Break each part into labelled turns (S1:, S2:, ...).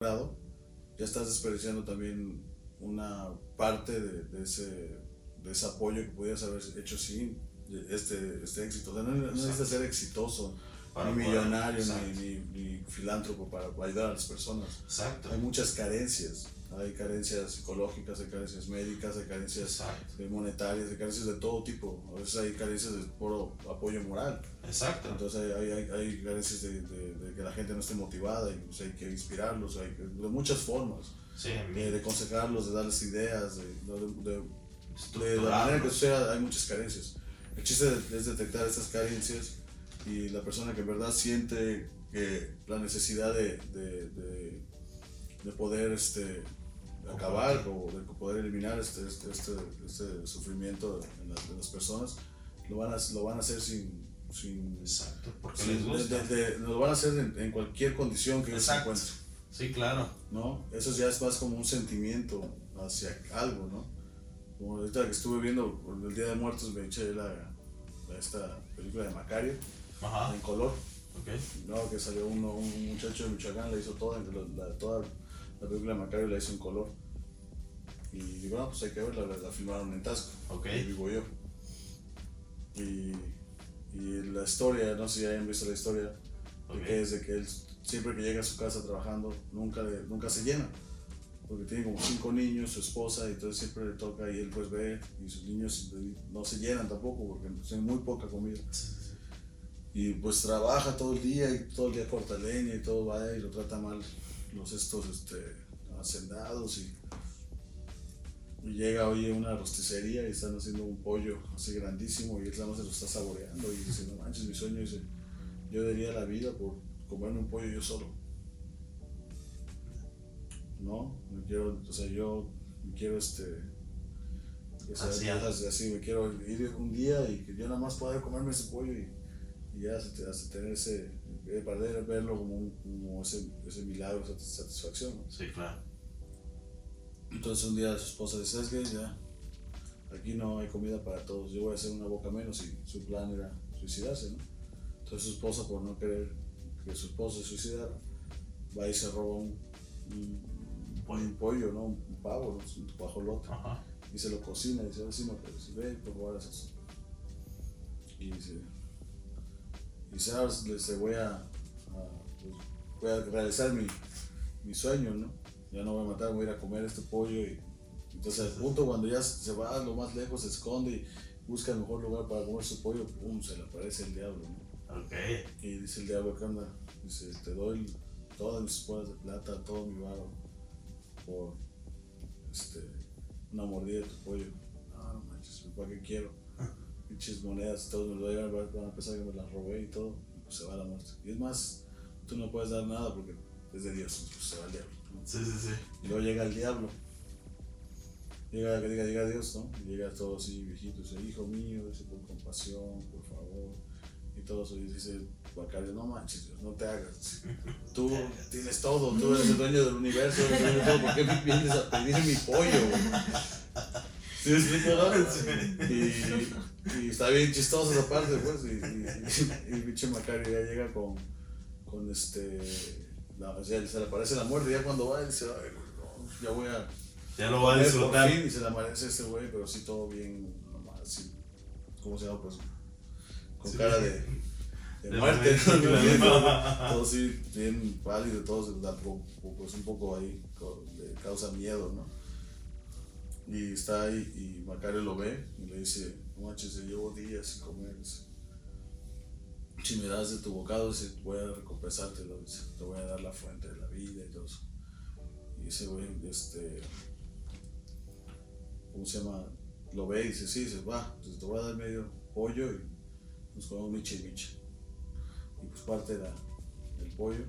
S1: grado, ya estás desperdiciando también una parte de, de ese, de ese apoyo que pudieras haber hecho sin este, este éxito. O sea, no, no necesitas ser exitoso,
S2: Para
S1: ni millonario, ni, ni filántropo para ayudar a las personas.
S2: Exacto.
S1: Hay muchas carencias. Hay carencias psicológicas, hay carencias médicas, hay carencias
S2: Exacto.
S1: eh, monetarias, hay carencias de todo tipo. A veces hay carencias de puro apoyo moral.
S2: Exacto.
S1: Entonces hay, hay, hay carencias de, de- de que la gente no esté motivada y pues, hay que inspirarlos, hay que- de muchas formas,
S2: Sí,
S1: de, de aconsejarlos, de darles ideas, de, la manera que sea, hay muchas carencias. El chiste es detectar estas carencias y la persona que en verdad siente que la necesidad de, de poder este, acabar o de poder eliminar este, este, este, este sufrimiento en las, en las personas, lo van a, lo van a hacer sin... sin
S2: Exacto. Porque
S1: sin-
S2: les gusta.
S1: de- de- lo van a hacer en, en cualquier condición que ellos se encuentren.
S2: Sí, claro.
S1: ¿no? Eso ya es más como un sentimiento hacia algo, ¿no? Como ahorita que estuve viendo el Día de Muertos me eché la, la- esta película de Macario
S2: Ajá.
S1: en color,
S2: Ok.
S1: ¿no? Que salió uno, un muchacho de Michoacán, la hizo toda, la, la- toda la película Macario la hizo en color. Y digo, no, pues hay que verla, la, la filmaron en Tasco,
S2: Ok.
S1: ahí vivo yo. Y, y la historia, no sé si hayan visto la historia, de
S2: Ok.
S1: que es de que él siempre que llega a su casa trabajando nunca, le- nunca se llena porque tiene como cinco niños, su esposa y entonces siempre le toca y él pues ve y sus niños no se llenan tampoco porque tienen muy poca comida y pues trabaja todo el día y todo el día corta leña y todo va y lo trata mal los estos este hacendados y, y llega hoy una rosticería y están haciendo un pollo así grandísimo y él nada más se lo está saboreando y dice no manches mi sueño dice yo daría la vida por comerme un pollo yo solo no me quiero o sea yo me quiero este o sea,
S2: Saciar.
S1: así, así, me quiero ir un día y que yo nada más pueda comerme ese pollo y, y ya hasta tener ese eh, perder verlo como, un, como ese, ese milagro esa satisfacción ¿no?
S2: Sí, claro.
S1: entonces un día su esposa dice ¿sabes qué? ya aquí no hay comida para todos yo voy a hacer una boca menos y su plan era suicidarse ¿no? entonces su esposa por no querer que su esposo se suicidara va y se roba un, un, un pollo, ¿no? un pavo, ¿no? un guajolote y se lo cocina y dice, así me ve, por favor, haz eso. Y dice, y dice, ahora se voy a, a, pues, voy a realizar mi, mi sueño, ¿no? Ya no voy a matar, voy a ir a comer este pollo y entonces al punto cuando ya se va a lo más lejos, se esconde y busca el mejor lugar para comer su pollo, pum, se le aparece el diablo, ¿no?
S2: Ok.
S1: Y dice el diablo, ¿qué onda? Dice, te doy todas mis espuelas de plata, todo mi varo por este, una mordida de tu pollo. No, no manches, ¿para qué quiero? Pinches monedas, todos me lo van a llevar, van a pensar que me las robé y todo, y pues se va a la muerte. Y es más, tú no puedes dar nada porque es de Dios, pues se va el diablo. ¿no?
S2: Sí, sí, sí.
S1: Y luego llega el diablo. Llega, que diga, diga Dios, ¿no? Y llega todo así viejito, dice, hijo mío, dice, por compasión, por favor. Y todo eso, y dice Bacario, no manches, Dios, no te hagas. Tú tienes todo, tú eres el dueño del universo, eres el dueño de todo, ¿por qué vienes a pedir mi pollo? güey? ¿Sí me no? Y, y está bien chistoso esa parte, pues, y, y, y, pinche Macario ya llega con, con este, la, o sea, se le aparece la muerte, ya cuando va, ay, güey, no, ya voy a
S2: Ya lo va a
S1: por
S2: disfrutar.
S1: fin, y se le amanece este güey, pero sí todo bien, nomás, así, ¿cómo se llama? Pues, con
S2: Sí.
S1: cara de, de
S2: De
S1: muerte, ¿no? todo así, bien pálido, todo se pues un poco ahí, le causa miedo, ¿no? Y está ahí, y Macario lo ve, y le dice, manches, yo llevo días sin comer, si me das de tu bocado, dice, voy a recompensártelo, dice, te voy a dar la fuente de la vida y todo eso. Y ese güey, este, ¿cómo se llama? Lo ve y dice, sí, dice, va, pues te voy a dar medio pollo y nos comemos miche y. Y pues parte de la, del pollo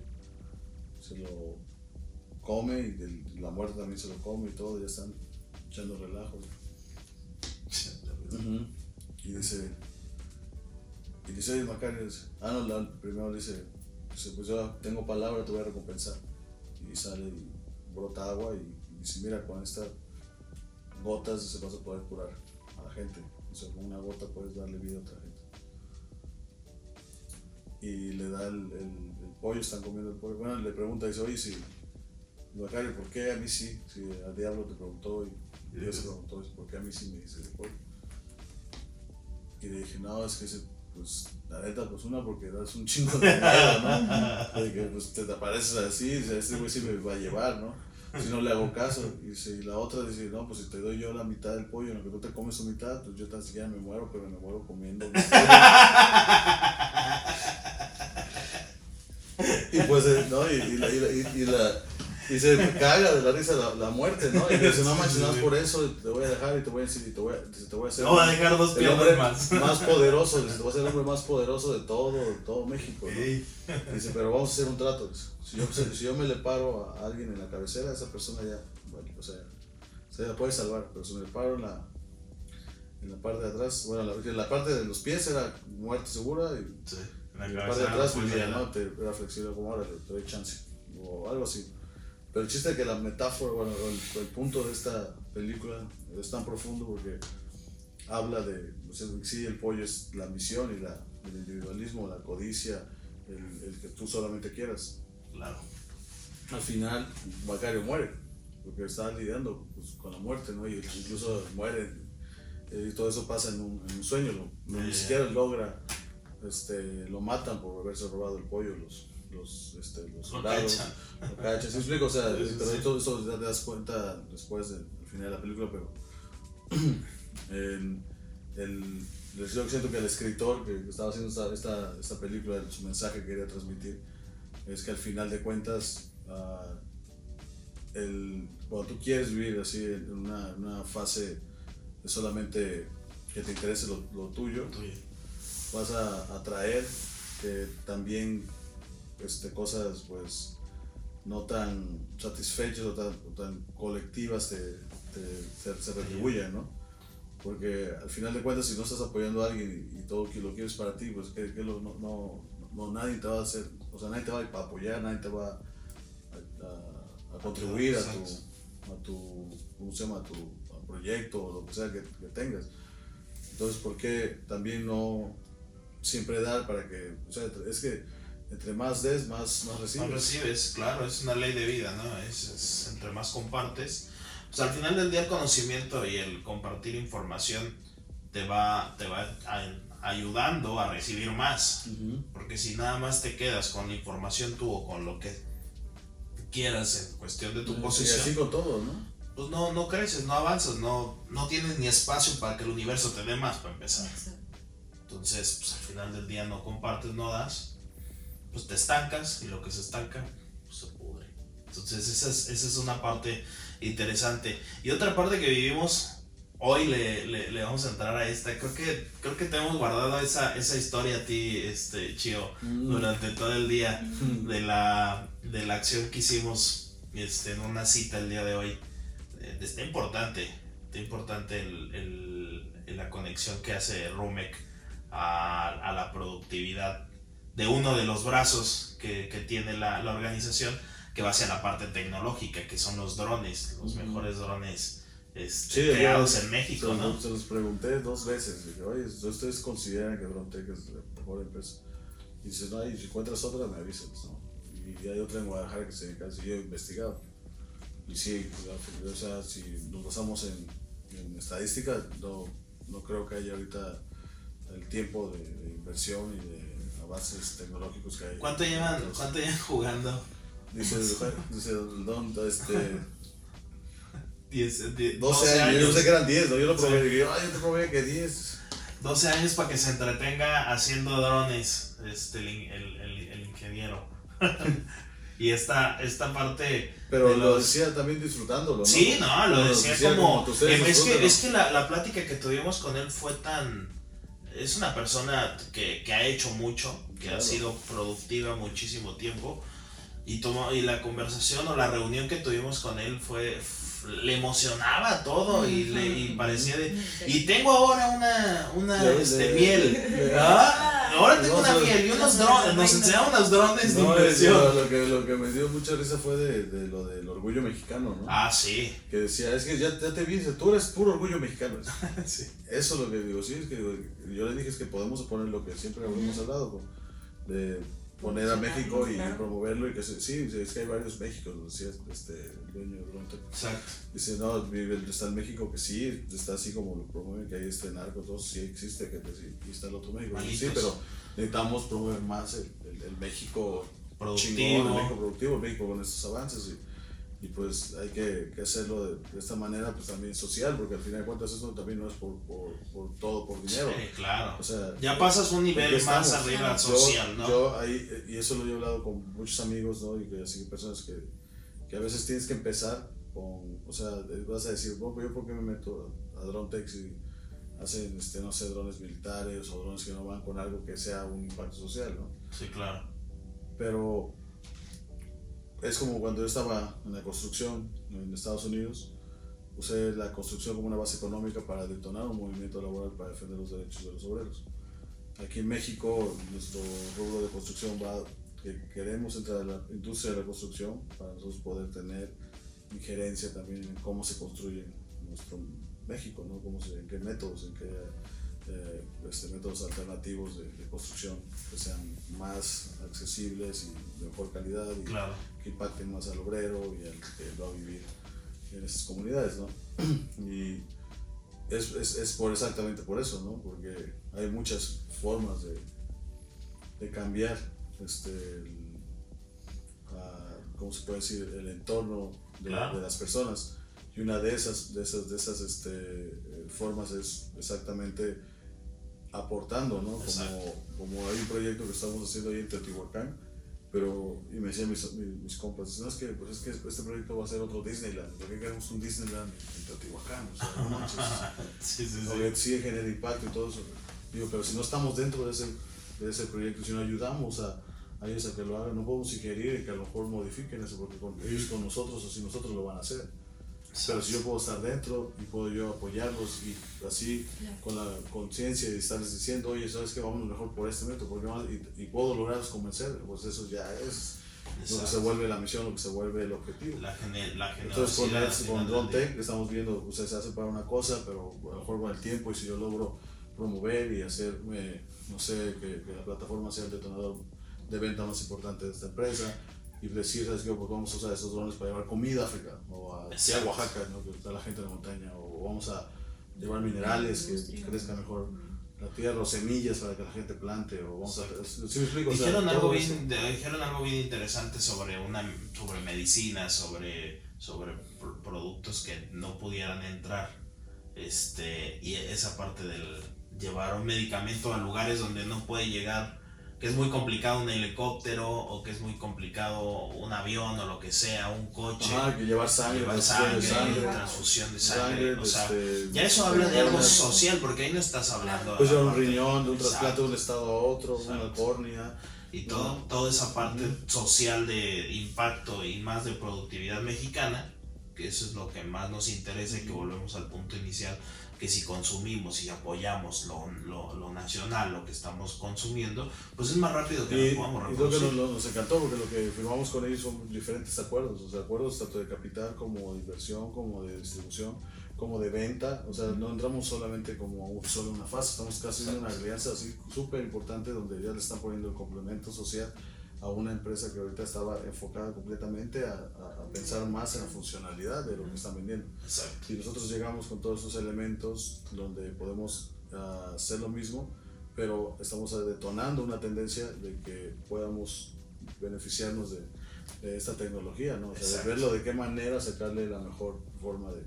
S1: se lo come y del- la muerte también se lo come y todo, ya están echando relajo. Y dice, y dice, oye Macario, dice, ah no, la- primero dice, dice, pues yo tengo palabra, te voy a recompensar. Y sale y brota agua y, y dice, mira, con estas gotas se vas a poder curar a la gente. O sea, con una gota puedes darle vida a otra gente. Y le da el, el- el pollo, están comiendo el pollo. Bueno, le pregunta, dice, oye, si, Macario, ¿por qué a mí sí? Si al diablo te preguntó y Dios se preguntó, ¿por qué a mí sí me dice de pollo? Y le dije, no, es que ese, pues, la neta, pues una, porque das un chingo de miedo, ¿no? De que pues te apareces así, o sea, este güey sí me va a llevar, ¿no? Si no le hago caso. Y, si, la otra dice, no, pues si te doy yo la mitad del pollo, en lo que tú te comes su mitad, pues yo tan siquiera me muero, pero me muero comiendo. y pues, eh, ¿no? Y, y la, y, la, y, y la- y se caga de la risa la, la muerte, ¿no? Y dice, no manches, no por eso, te voy a dejar y te voy a decir, y te voy a, te voy a hacer
S2: No voy a dejar dos piernas más.
S1: más poderoso, dice, te voy a ser el hombre más poderoso de todo, de todo México, ¿no? Dice, pero vamos a hacer un trato. dice. Si yo, si, yo me le paro a alguien en la cabecera, esa persona ya, bueno, o sea, se la puede salvar. Pero si me le paro en la, en la parte de atrás, bueno, la, en la parte de los pies era muerte segura y
S2: Sí, la
S1: la parte de atrás
S2: pues.
S1: ¿no? Te, era flexible como ahora, te doy chance. O algo así. Pero el chiste es que la metáfora, bueno, el, el punto de esta película es tan profundo porque habla de, o sea, sí, el pollo es la ambición y la, el individualismo, la codicia, el, el que tú solamente quieras.
S2: Claro.
S1: Al final, Macario muere, porque está lidiando pues, con la muerte, ¿no? Y incluso muere, eh, y todo eso pasa en un, en un sueño, lo- ni
S2: Ya.
S1: siquiera logra, este, lo matan por haberse robado el pollo, los, los, este, los
S2: Lo
S1: soldados.
S2: cachan.
S1: Lo cachan, ¿sí me explico? O sea,
S2: Sí, sí,
S1: pero
S2: sí.
S1: todo eso ya te das cuenta después del al final de la película, pero en el, yo siento que el escritor que estaba haciendo esta, esta, esta película, su mensaje que quería transmitir, es que al final de cuentas, ah, el, cuando tú quieres vivir así en una, una fase de solamente que te interese lo, lo tuyo,
S2: Tuyo.
S1: vas a atraer que también este, cosas pues no tan satisfechas o tan, o tan colectivas te, te- se, se retribuyen, ¿no? Porque al final de cuentas si no estás apoyando a alguien y, y todo que lo quieres para ti, pues que, que lo- no, no, no- nadie te va a hacer, o sea, nadie te va a apoyar, nadie te va a, a- a contribuir a tu, a tu, ¿cómo se llama? A tu proyecto o lo que sea que, que tengas. Entonces, ¿por qué también no siempre dar para que, o sea, es que entre más des, más, más
S2: No
S1: recibes?
S2: recibes, claro, es una ley de vida, ¿no? Es, es entre más compartes. Pues al final del día el conocimiento y el compartir información te va, te va a- ayudando a recibir más.
S1: Ujú.
S2: Porque si nada más te quedas con la información tú o con lo que quieras en cuestión de tu
S1: Y así
S2: posición,
S1: con todo, ¿no?
S2: pues no, no creces, no avanzas, no, no tienes ni espacio para que el universo te dé más para empezar. Entonces, pues al final del día no compartes, no das, pues te estancas y lo que se estanca, pues se pudre. Entonces, esa es, esa es una parte interesante. Y otra parte que vivimos, hoy le, le, le vamos a entrar a esta. Creo que, creo que te hemos guardado esa, esa historia a ti, este, Chio,
S1: Mm.
S2: durante todo el día de la, de la acción que hicimos este, en una cita el día de hoy. Eh, está importante, está importante el, el- la conexión que hace Rumec a, a la productividad de uno de los brazos que, que tiene la, la organización que va hacia la parte tecnológica, que son los drones, los mejores drones este,
S1: Sí, yo-
S2: creados en
S1: Se
S2: México, ¿no?
S1: se los pregunté dos veces. Dije, oye, ¿ustedes consideran que Brontec es la mejor empresa? Y dice, no, y si encuentras otra, me avisas, ¿no? Y hay otra en Guadalajara que se dedica a yo he investigado. Y sí, o sea, si nos basamos en, en estadística, no, no creo que haya ahorita el tiempo de, de inversión y de avances tecnológicos que hay.
S2: ¿Cuánto llevan, ¿Cuánto llevan jugando?
S1: Dice, dice Don, este,
S2: Diez- die-
S1: 12, años, yo no sé que eran 10, ¿no? Yo lo probé, yo, ay, yo te probé que 10.
S2: 12 años para que se entretenga haciendo drones, este, el, el, el- el ingeniero. y esta, esta parte...
S1: Pero
S2: de
S1: lo
S2: los-
S1: decía también disfrutándolo, ¿no?
S2: Sí, no, lo
S1: Lo
S2: decía como... es, que, es que la, la plática que tuvimos con él fue tan... Es una persona que, que ha hecho mucho, que ha sido productiva muchísimo tiempo. Y, tomó, y la conversación o la reunión que tuvimos con él fue... Le emocionaba todo y, le, y parecía de... Y tengo ahora una, una
S1: De-
S2: este,
S1: de-
S2: miel.
S1: de-
S2: ¿Ah? Ahora tengo
S1: No,
S2: una
S1: no,
S2: miel y unos
S3: no,
S2: drones.
S3: no,
S2: Nos
S3: no,
S2: enseñaron unos drones de
S1: No, es-
S2: inversión.
S1: lo, que, lo que me dio mucha risa fue de, de lo del orgullo mexicano, ¿no?
S2: Ah, sí.
S1: Que decía, es que ya, ya te vi, dice, tú eres puro orgullo mexicano.
S2: sí.
S1: Eso es lo que digo, sí, es que yo le dije es que podemos poner lo que siempre hemos hablado, de poner a México y promoverlo y que se, sí, es que hay varios Méxicos, decía este el dueño de Bronte.
S2: Exacto.
S1: Dice, no, está el México que sí, está así como lo promueven, que hay este narco, todo sí existe, que sí, y está el otro México. Sí, pero necesitamos promover más el, el, México productivo. Chingón, el México productivo, el México con estos avances. Y, y pues hay que, que hacerlo de, de, esta manera pues también social porque al final de cuentas esto también no es por, por, por todo por dinero.
S2: Sí, claro. O sea ya pasas un nivel más arriba social no
S1: yo ahí y eso lo he hablado con muchos amigos no y que así personas que, que a veces tienes que empezar con o sea vas a decir bueno pues yo por qué me meto a, a DroneTex y hacen este no sé drones militares o drones que no van con algo que sea un impacto social no
S2: sí claro.
S1: Pero es como cuando yo estaba en la construcción en Estados Unidos, usé la construcción como una base económica para detonar un movimiento laboral para defender los derechos de los obreros. Aquí en México, nuestro rubro de construcción va, que queremos entrar a la industria de la construcción para nosotros poder tener injerencia también en cómo se construye nuestro México, ¿no? cómo en qué métodos, en qué eh, este, métodos alternativos de, construcción que sean más accesibles y de mejor calidad y que impacten más al obrero y al que va a vivir en esas comunidades, ¿no? Y es, es, es, por exactamente por eso, ¿no? Porque hay muchas formas de, de cambiar este, el, ¿cómo se puede decir? el entorno de, de, las personas. Y una de esas, de esas, de esas este, formas es exactamente aportando, ¿no? Como, como hay un proyecto que estamos haciendo ahí en Teotihuacán, pero, y me decían mis, mis, compas, no es que, pues es que este proyecto va a ser otro Disneyland, porque queremos un Disneyland en Teotihuacán, o sea, no manches. sí, sí, sí. sí genera impacto y todo eso. Digo, pero si no estamos dentro de ese, de ese proyecto, si no ayudamos a, a ellos a que lo hagan, no podemos sugerir que a lo mejor modifiquen eso, porque con, ellos con nosotros, o si nosotros lo van a hacer. Pero si yo puedo estar dentro y puedo yo apoyarlos y así con la conciencia de estarles diciendo, oye, sabes que vamos mejor por este método, porque y, y, puedo lograrlos convencer, pues eso ya es lo que se vuelve la misión, lo que se vuelve el objetivo.
S2: La, la
S1: Entonces con, con Drone Tech estamos viendo, usted se hace para una cosa, pero a lo mejor con el tiempo y si yo logro promover y hacerme, no sé, que, que la plataforma sea el detonador de venta más importante de esta empresa, y decir, ¿sabes qué? Pues vamos a usar esos drones para llevar comida a África o a, Oaxaca, ¿no? que está la gente de la montaña, o vamos a llevar minerales que crezca mejor la tierra o semillas para que la gente plante o vamos a, ¿sí me explico?
S2: dijeron, algo bien, dijeron algo bien interesante sobre una sobre medicina sobre sobre productos que no pudieran entrar este y esa parte del llevar un medicamento a lugares donde no puede llegar que es muy complicado un helicóptero o que es muy complicado un avión o lo que sea, un coche.
S1: Ah, que llevar sangre,
S2: llevar sangre, transfusión de sangre. o sea, este, ya eso habla de algo social, porque ahí no estás hablando.
S1: Pues de un riñón, de un trasplante de un estado a otro, una córnea.
S2: Y todo, toda esa parte social de impacto y más de productividad mexicana, que eso es lo que más nos interesa y que volvemos al punto inicial que si consumimos y apoyamos lo, lo, lo, nacional, lo que estamos consumiendo, pues es más rápido que
S1: lo podamos reproducir. Y lo que nos, encantó, porque lo que firmamos con ellos son diferentes acuerdos, o sea, acuerdos tanto de capital como de inversión, como de distribución, como de venta, o sea, no entramos solamente como solo una fase, estamos casi en una alianza así súper importante donde ya le están poniendo el complemento social a una empresa que ahorita estaba enfocada completamente a, a, pensar más en la funcionalidad de lo que están vendiendo. Si nosotros llegamos con todos esos elementos donde podemos uh, hacer lo mismo, pero estamos detonando una tendencia de que podamos beneficiarnos de, de esta tecnología, ¿no? O sea, de verlo de qué manera sacarle la mejor forma de,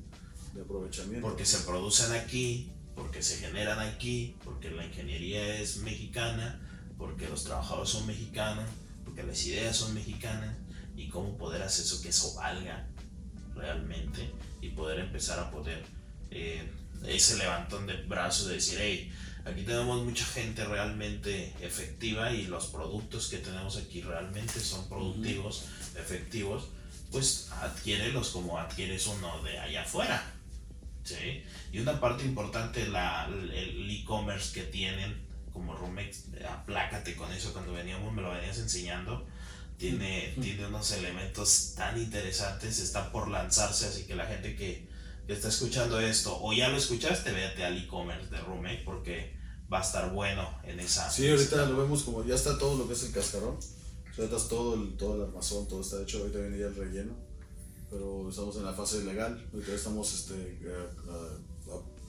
S1: de aprovechamiento.
S2: Porque se producen aquí, porque se generan aquí, porque la ingeniería es mexicana, porque los trabajadores son mexicanos porque las ideas son mexicanas y cómo poder hacer eso que eso valga realmente y poder empezar a poder eh, ese levantón de brazos de decir, hey, aquí tenemos mucha gente realmente efectiva y los productos que tenemos aquí realmente son productivos, efectivos, pues adquiérelos como adquieres uno de allá afuera. ¿sí? Y una parte importante, la, el e-commerce que tienen como Rumex, aplácate con eso cuando veníamos, me lo venías enseñando. Tiene, tiene unos elementos tan interesantes, está por lanzarse, así que la gente que, está escuchando esto o ya lo escuchaste, véate al e-commerce de Rumex porque va a estar bueno en esa.
S1: Sí, ahorita lo vemos como ya está todo lo que es el cascarón. ahorita todo el, todo el armazón, todo está hecho, ahorita viene ya el relleno, pero estamos en la fase legal, ahorita estamos este, a, a,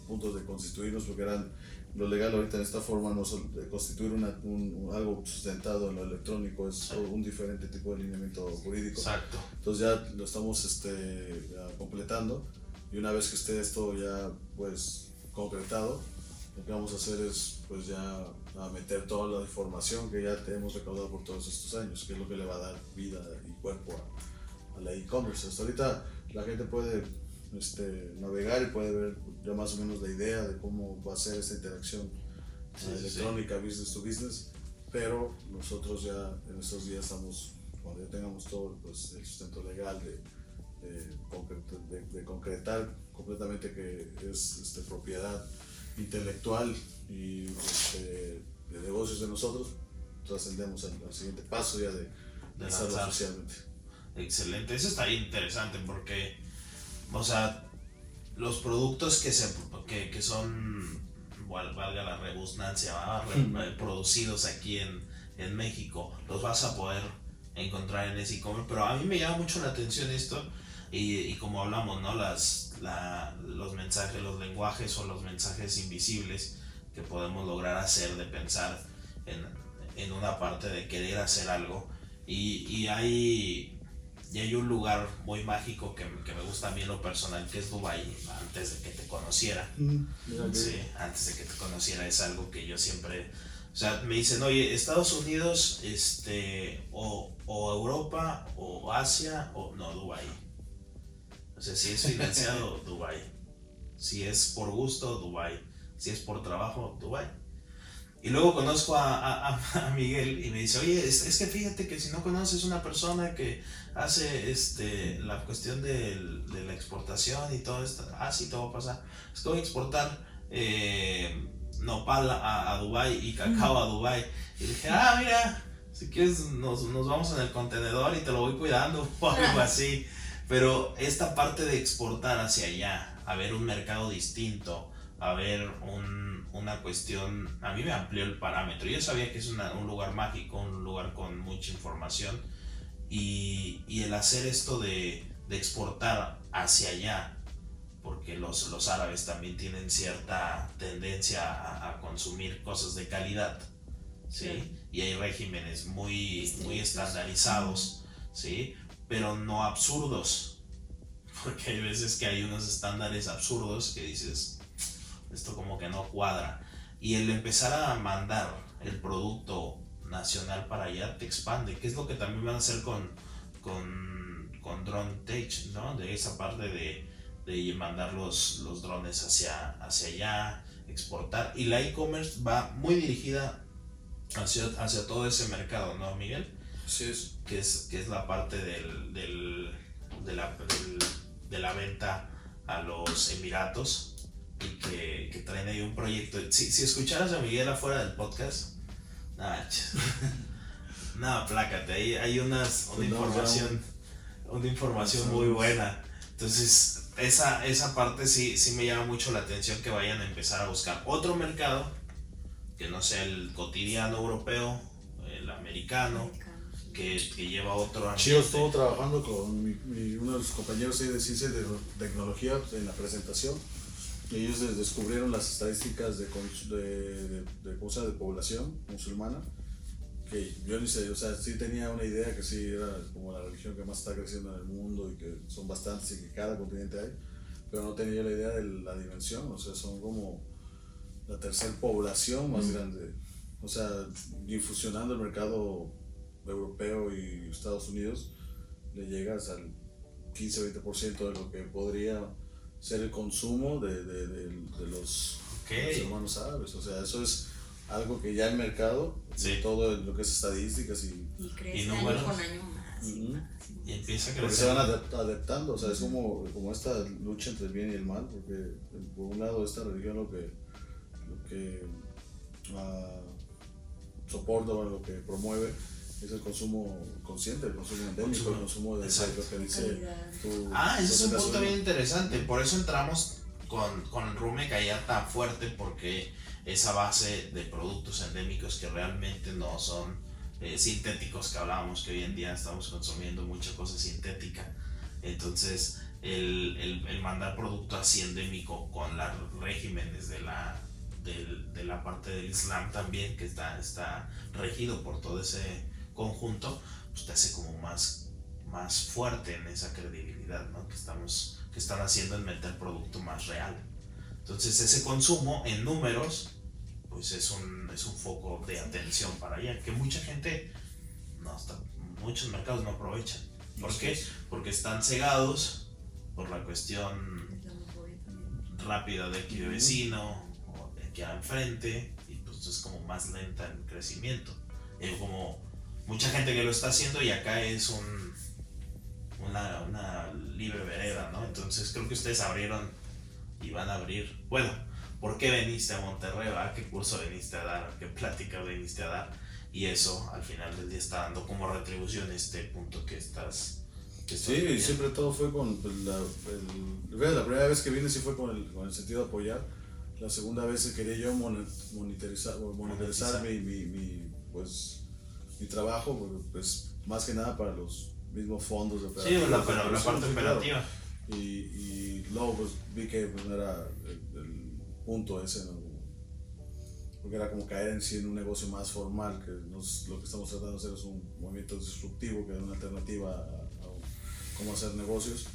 S1: punto de constituirnos porque eran lo legal ahorita en esta forma no constituir una, un, algo sustentado en lo electrónico es un diferente tipo de alineamiento jurídico.
S2: Exacto.
S1: Entonces ya lo estamos este, completando y una vez que esté esto ya pues concretado, lo que vamos a hacer es pues ya a meter toda la información que ya hemos recaudado por todos estos años, que es lo que le va a dar vida y cuerpo a, a la e-commerce. Hasta ahorita la gente puede este, navegar y puede ver ya más o menos la idea de cómo va a ser esta interacción electrónica business to business, pero nosotros ya en estos días estamos, cuando ya tengamos todo pues, el sustento legal de, de, concretar completamente que es este, propiedad intelectual y este, de negocios de nosotros, trascendemos al, siguiente paso ya de, de lanzarlo oficialmente.
S2: Excelente, eso está interesante porque sea, los productos que, se, que, que son, valga la redundancia, producidos aquí en, en México, los vas a poder encontrar en ese e-commerce. Pero a mí me llama mucho la atención esto y, y como hablamos, ¿no? Las, la, los mensajes, los lenguajes o los mensajes invisibles que podemos lograr hacer de pensar en, en una parte de querer hacer algo. Y, y hay y hay un lugar muy mágico que, que, me gusta a mí en lo personal, que es Dubai antes de que te conociera. Mm, sí, antes de que te conociera es algo que yo siempre... O sea, me dicen, oye, Estados Unidos, este, o, o Europa, o Asia, o no, Dubai. O sea, si es financiado, Dubai. Si es por gusto, Dubai. Si es por trabajo, Dubai. Y luego conozco a, a, a, Miguel y me dice, oye, es, es, que fíjate que si no conoces una persona que hace este, la cuestión de, de la exportación y todo esto, ah, sí, te va a pasar. Es que voy a exportar eh, nopal a, a Dubai y cacao a Dubai. Y dije, ah, mira, si quieres nos, nos vamos en el contenedor y te lo voy cuidando o algo así. Pero esta parte de exportar hacia allá, a ver un mercado distinto, a ver un, una cuestión, a mí me amplió el parámetro. Yo sabía que es un lugar mágico, un lugar con mucha información y, y el hacer esto de, de, exportar hacia allá, porque los, los árabes también tienen cierta tendencia a, a consumir cosas de calidad, ¿sí? Y hay regímenes muy, muy estandarizados, ¿sí? Pero no absurdos, porque hay veces que hay unos estándares absurdos que dices, esto como que no cuadra. Y el empezar a mandar el producto nacional para allá te expande, que es lo que también van a hacer con, con, con Drone Tech, ¿no? De esa parte de, de mandar los, los drones hacia, hacia allá, exportar. Y la e-commerce va muy dirigida hacia, hacia todo ese mercado, ¿no, Miguel?
S1: Sí, es.
S2: Que es, que es la parte del, del, de, la, de la venta a los Emiratos y que, que traen ahí un proyecto. Si, si escucharas a Miguel afuera del podcast, nada, nada, plácate, ahí hay unas, una pues información, una información muy buena. Entonces, esa, esa parte sí, sí me llama mucho la atención que vayan a empezar a buscar otro mercado, que no sea el cotidiano europeo, el americano, que, que, lleva otro
S1: Yo estuvo trabajando con mi, uno de los compañeros de ciencia de tecnología en la presentación ellos descubrieron las estadísticas de, de, de, de, de población musulmana, que yo ni sé, o sea, sí tenía una idea que sí era como la religión que más está creciendo en el mundo y que son bastantes y que cada continente hay, pero no tenía la idea de la dimensión, o sea, son como la tercera población más grande, o sea, infusionando el mercado europeo y Estados Unidos, le llegas al 15-20% de lo que podría ser el consumo de, de, de, de los, hermanos árabes. O sea, eso es algo que ya el mercado, todo lo que es estadísticas y,
S3: y crece año con año más.
S2: Y, empieza a crecer.
S1: Porque se van adaptando, o sea, es como, como esta lucha entre el bien y el mal, porque por un lado esta religión lo que, lo que uh, soporta o lo que promueve es el consumo consciente, el consumo endémico, el consumo de lo que dice
S2: tu, Ah, ese es un punto bien interesante. Por eso entramos con, con el Rume allá tan fuerte, porque esa base de productos endémicos que realmente no son eh, sintéticos que hablábamos, que hoy en día estamos consumiendo mucha cosa sintética. Entonces, el, el, mandar producto así endémico con los regímenes de la, de, la parte del Islam también, que está, está regido por todo ese conjunto, pues te hace como más, más fuerte en esa credibilidad ¿no? que, estamos, que están haciendo en meter producto más real. Entonces ese consumo en números, pues es un, es un foco de atención para allá, que mucha gente, no, hasta muchos mercados no aprovechan. ¿Por qué? Porque están cegados por la cuestión rápida de aquí de vecino o de aquí enfrente y pues es como más lenta el crecimiento. Eh, como mucha gente que lo está haciendo y acá es un, una, una libre vereda, ¿no? Entonces creo que ustedes abrieron y van a abrir. Bueno, ¿por qué veniste a Monterrey? ¿A qué curso veniste a dar? ¿Qué plática veniste a dar? Y eso al final del día está dando como retribución este punto que estás.
S1: sí, siempre todo fue con pues, la, el, la primera vez que vine sí fue con el, con el sentido de apoyar. La segunda vez quería yo monitorizar, monitorizar mi, mi, mi, pues, mi trabajo, pues más que nada para los mismos fondos
S2: de Sí, la, la parte operativa.
S1: Y, y, luego pues vi que pues, no era el, punto ese, ¿no? porque era como caer en sí en un negocio más formal, que nos, lo que estamos tratando de hacer es un movimiento disruptivo, que es una alternativa a, cómo hacer negocios.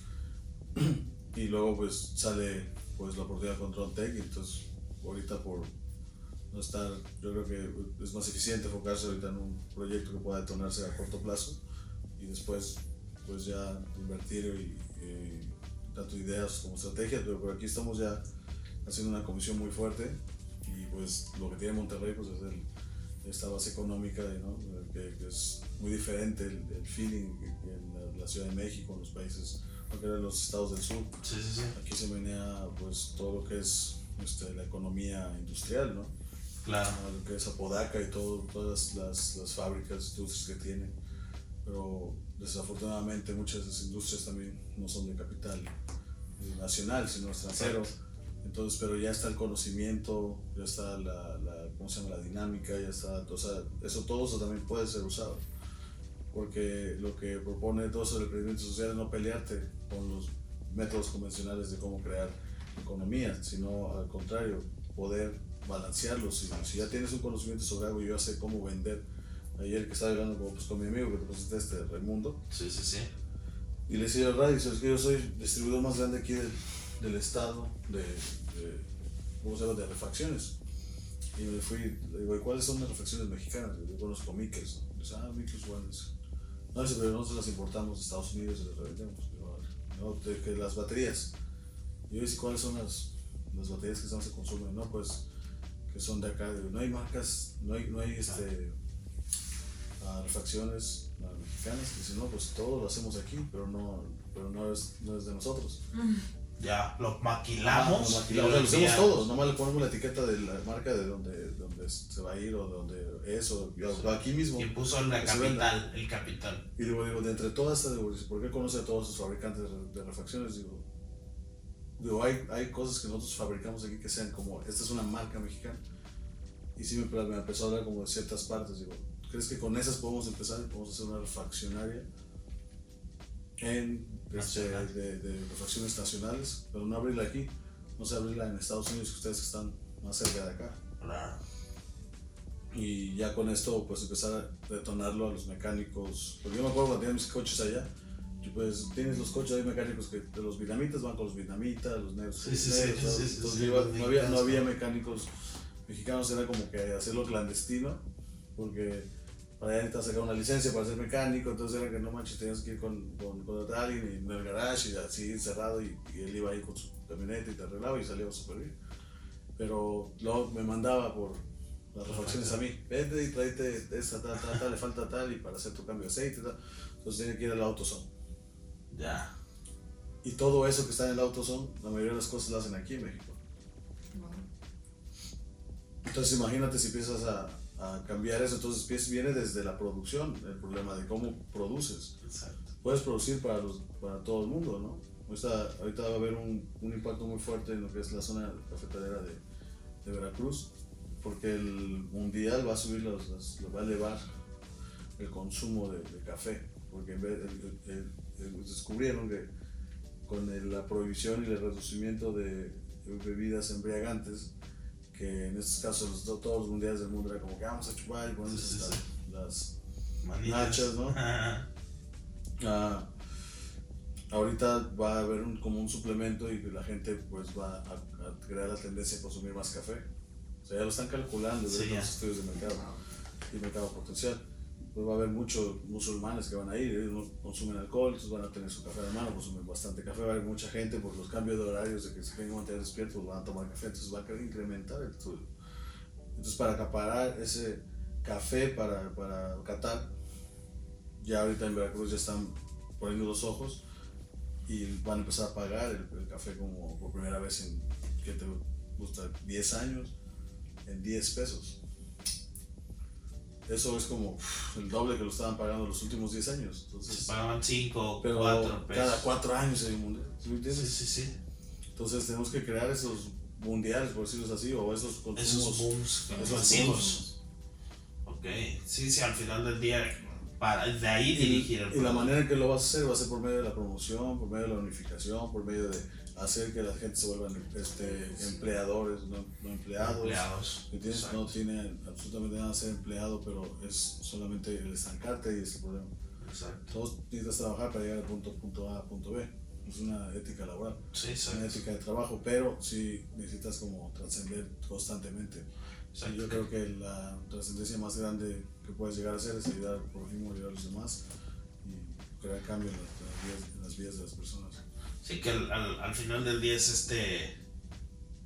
S1: y luego pues sale pues la oportunidad de Control Tech, y entonces ahorita por no estar, yo creo que es más eficiente enfocarse ahorita en un proyecto que pueda detonarse a corto plazo y después pues ya invertir y, tanto ideas como estrategias, pero por aquí estamos ya haciendo una comisión muy fuerte y pues lo que tiene Monterrey pues es el, esta base económica ¿no? que, es muy diferente el, feeling que en la, Ciudad de México, en los países, en los estados del sur.
S2: Sí, sí, sí.
S1: Aquí se menea pues todo lo que es este, la economía industrial, ¿no?
S2: Claro.
S1: Lo que es Apodaca y todo, todas las, las fábricas, industrias que tiene. Pero desafortunadamente muchas de esas industrias también no son de capital eh, nacional, sino extranjero. Entonces, pero ya está el conocimiento, ya está la, la, ¿cómo se llama? la dinámica, ya está, o sea, eso todo eso también puede ser usado. Porque lo que propone todo eso del emprendimiento social es no pelearte con los métodos convencionales de cómo crear economía, sino al contrario, poder balancearlos. Si, si ya tienes un conocimiento sobre algo, yo ya sé cómo vender ayer que estaba hablando con, pues, con mi amigo que te presenté este Raimundo.
S2: Sí, sí, sí.
S1: Y le decía al radio, es que yo soy distribuidor más grande aquí del, del estado de, de, ¿cómo se llama? de refacciones. Y me fui, le digo, ¿cuáles son las refacciones mexicanas? Yo conozco Mikkels. ¿no? Dice, ah, Mikkels Wellness. No, dice, pero nosotros las importamos de Estados Unidos y las revendemos. no, de, que las baterías. Y yo dice, ¿cuáles son las, las baterías que se consumen? No, pues, que son de acá. no hay marcas, no hay, no hay este a refacciones mexicanas, que si no, pues todo lo hacemos aquí, pero no, pero no, es, no es de nosotros.
S2: Ya, lo maquilamos.
S1: lo maquilamos, lo, hacemos todos, nomás le ponemos la etiqueta de la marca de donde, donde se va a ir o de donde es, o, aquí mismo.
S2: Y puso la capital, el capital.
S1: Y digo, digo, de entre todas estas, ¿por qué conoce a todos los fabricantes de, refacciones? Digo, digo hay, hay cosas que nosotros fabricamos aquí que sean como, esta es una marca mexicana. Y sí me, me empezó a hablar como de ciertas partes, digo, ¿Crees que con esas podemos empezar? Podemos hacer una refaccionaria en, este, de, de, refacciones nacionales, pero no abrirla aquí, no sé abrirla en Estados Unidos, que ustedes están más cerca de acá.
S2: Claro.
S1: Y ya con esto, pues empezar a detonarlo a los mecánicos. Porque yo me acuerdo cuando tenía mis coches allá, y pues tienes los coches ahí mecánicos que de los vietnamitas van con los vietnamitas, los negros. Sí, sí, sí, entonces no, había, no había mecánicos mexicanos, era como que hacerlo clandestino, porque para allá necesitas sacar una licencia para ser mecánico, entonces era que no manches, tenías que ir con, con, con alguien en el garage y así encerrado y, y, él iba ahí con su camioneta y te arreglaba y salía súper bien. Pero luego me mandaba por las refacciones a mí, vete y tráete esta, tal, tal, tal, le falta tal y para hacer tu cambio de aceite, tal. entonces tenía que ir al AutoZone.
S2: Ya.
S1: Y todo eso que está en el AutoZone, la mayoría de las cosas las hacen aquí en México. Entonces imagínate si empiezas a, a cambiar eso. Entonces viene desde la producción, el problema de cómo produces.
S2: Exacto.
S1: Puedes producir para, los, para todo el mundo, ¿no? Ahorita, ahorita va a haber un, un, impacto muy fuerte en lo que es la zona cafetalera de, de Veracruz, porque el mundial va a subir, los, los, va a elevar el consumo de, café, porque en vez, descubrieron que con la prohibición y el reducimiento de bebidas embriagantes, que en estos casos todos los mundiales del mundo era como que vamos a chupar y ponemos las nachas, ¿no? Ah, ahorita va a haber un, como un suplemento y la gente pues va a, crear la tendencia a consumir más café. O sea, ya lo están calculando desde los estudios de mercado y mercado potencial pues va a haber muchos musulmanes que van a ir, ellos no consumen alcohol, entonces van a tener su café de mano, consumen bastante café, va a haber mucha gente por los cambios de horarios de que se quieren mantener despiertos, van a tomar café, entonces va a incrementar el estudio. Entonces para acaparar ese café para, para Qatar, ya ahorita en Veracruz ya están poniendo los ojos y van a empezar a pagar el, café como por primera vez en, ¿qué te gusta? 10 años, en 10 pesos. Eso es como el doble que lo estaban pagando los últimos 10 años. Entonces,
S2: Se pagaban 5,
S1: pero
S2: 4
S1: pesos. Cada 4 años hay un mundial.
S2: ¿Sí Sí, sí,
S1: Entonces tenemos que crear esos mundiales, por decirlo así, o esos consumos.
S2: Esos booms, esos masivos. Ok, sí, sí, al final del día, para de ahí dirigir
S1: el Y la manera en que lo vas a hacer va a ser por medio de la promoción, por medio de la unificación, por medio de hacer que la gente se vuelvan este, empleadores, no, empleados.
S2: Empleados.
S1: No tiene absolutamente nada de ser empleado, pero es solamente el estancarte y ese problema.
S2: Exacto.
S1: Todos necesitas trabajar para llegar al punto, punto A punto B. Es una ética laboral,
S2: sí,
S1: una ética de trabajo, pero sí necesitas como trascender constantemente. yo creo que la trascendencia más grande que puedes llegar a hacer es ayudar al prójimo, ayudar a los demás y crear cambio en las, en las vidas de las personas.
S2: Sí, que al, al, final del día es este,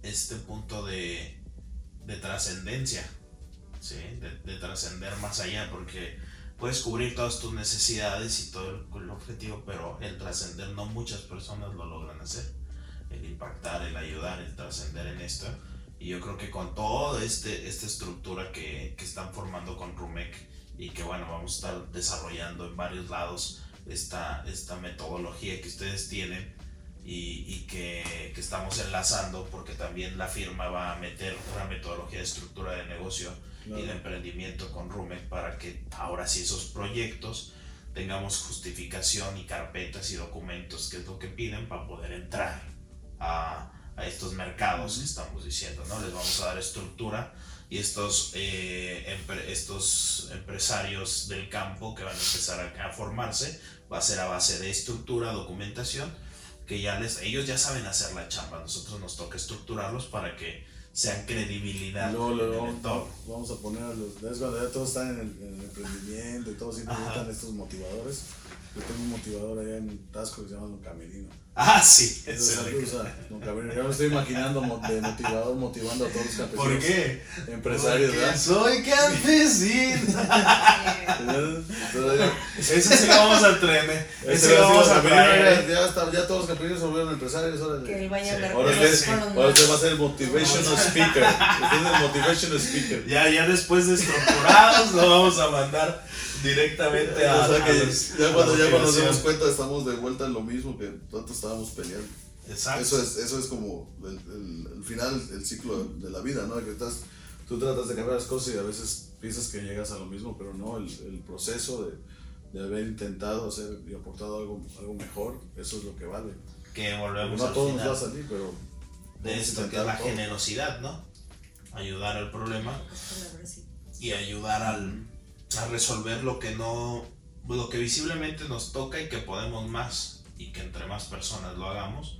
S2: este punto de, de trascendencia, ¿sí? de, de trascender más allá, porque puedes cubrir todas tus necesidades y todo el, el objetivo, pero el trascender no muchas personas lo logran hacer. El impactar, el ayudar, el trascender en esto. Y yo creo que con toda este, esta estructura que, que están formando con Rumec y que bueno, vamos a estar desarrollando en varios lados esta, esta metodología que ustedes tienen, y, y que, que, estamos enlazando porque también la firma va a meter una metodología de estructura de negocio y de emprendimiento con Rumec para que ahora sí esos proyectos tengamos justificación y carpetas y documentos que es lo que piden para poder entrar a, a estos mercados que estamos diciendo, ¿no? Les vamos a dar estructura y estos, eh, estos empresarios del campo que van a empezar a, a formarse va a ser a base de estructura, documentación que ya les, ellos ya saben hacer la chamba, nosotros nos toca estructurarlos para que sean credibilidad.
S1: No, no, vamos a poner a los, ya todos están en el, en el emprendimiento y todos siempre necesitan estos motivadores. Yo tengo un motivador allá en Tasco que se llama Don Camerino.
S2: Ah, sí,
S1: es Don Camerino. Yo me estoy imaginando de motivador motivando a todos los campesinos.
S2: ¿Por qué?
S1: Empresarios,
S2: Porque ¿verdad? Soy campesino. Eso sí lo vamos a traer. Eso sí lo vamos a traer.
S1: Ya, está, ya todos los campesinos se volvieron empresarios.
S3: Ahora que él vaya a hablar
S1: ahora usted, ahora usted va a ser el motivational speaker. Usted es el motivational speaker.
S2: Ya, ya después de estructurados lo vamos a mandar directamente a,
S1: ya cuando ya cuando nos damos cuenta estamos de vuelta en lo mismo que tanto estábamos peleando.
S2: Exacto.
S1: Eso es, eso es como el, el, final, el ciclo de la vida, ¿no? Que estás, tú tratas de cambiar las cosas y a veces piensas que llegas a lo mismo, pero no, el, el proceso de, de, haber intentado hacer y aportado algo, algo mejor, eso es lo que vale.
S2: Que volvemos
S1: no a todo nos va a salir, pero...
S2: De esto que es la generosidad, ¿no? Ayudar al problema y ayudar al a resolver lo que no, lo que visiblemente nos toca y que podemos más y que entre más personas lo hagamos,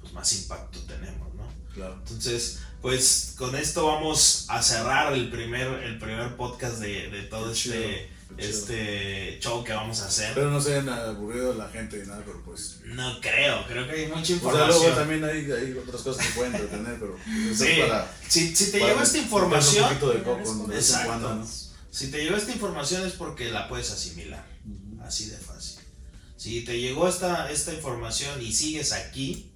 S2: pues más impacto tenemos, ¿no?
S1: Claro.
S2: Entonces, pues con esto vamos a cerrar el primer, el primer podcast de, de todo este, este show que vamos a hacer.
S1: Pero no se hayan aburrido la gente y nada, pero pues.
S2: No creo, creo que hay mucha información.
S1: O sea, luego también hay, hay otras cosas que pueden detener, pero.
S2: Sí, para, si, si te lleva esta información.
S1: Un poquito de coco,
S2: Exacto. Cuando, ¿no? Si te llegó esta información es porque la puedes asimilar. Así de fácil. Si te llegó esta, esta información y sigues aquí,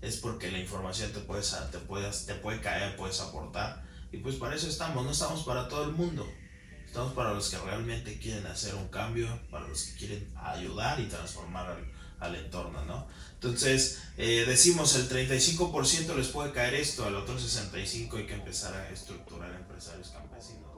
S2: es porque la información te, puedes, te, puedes, te puede caer, puedes aportar. Y pues para eso estamos, no estamos para todo el mundo. Estamos para los que realmente quieren hacer un cambio, para los que quieren ayudar y transformar al, al entorno, ¿no? Entonces, eh, decimos el 35% les puede caer esto, al otro 65% hay que empezar a estructurar empresarios campesinos.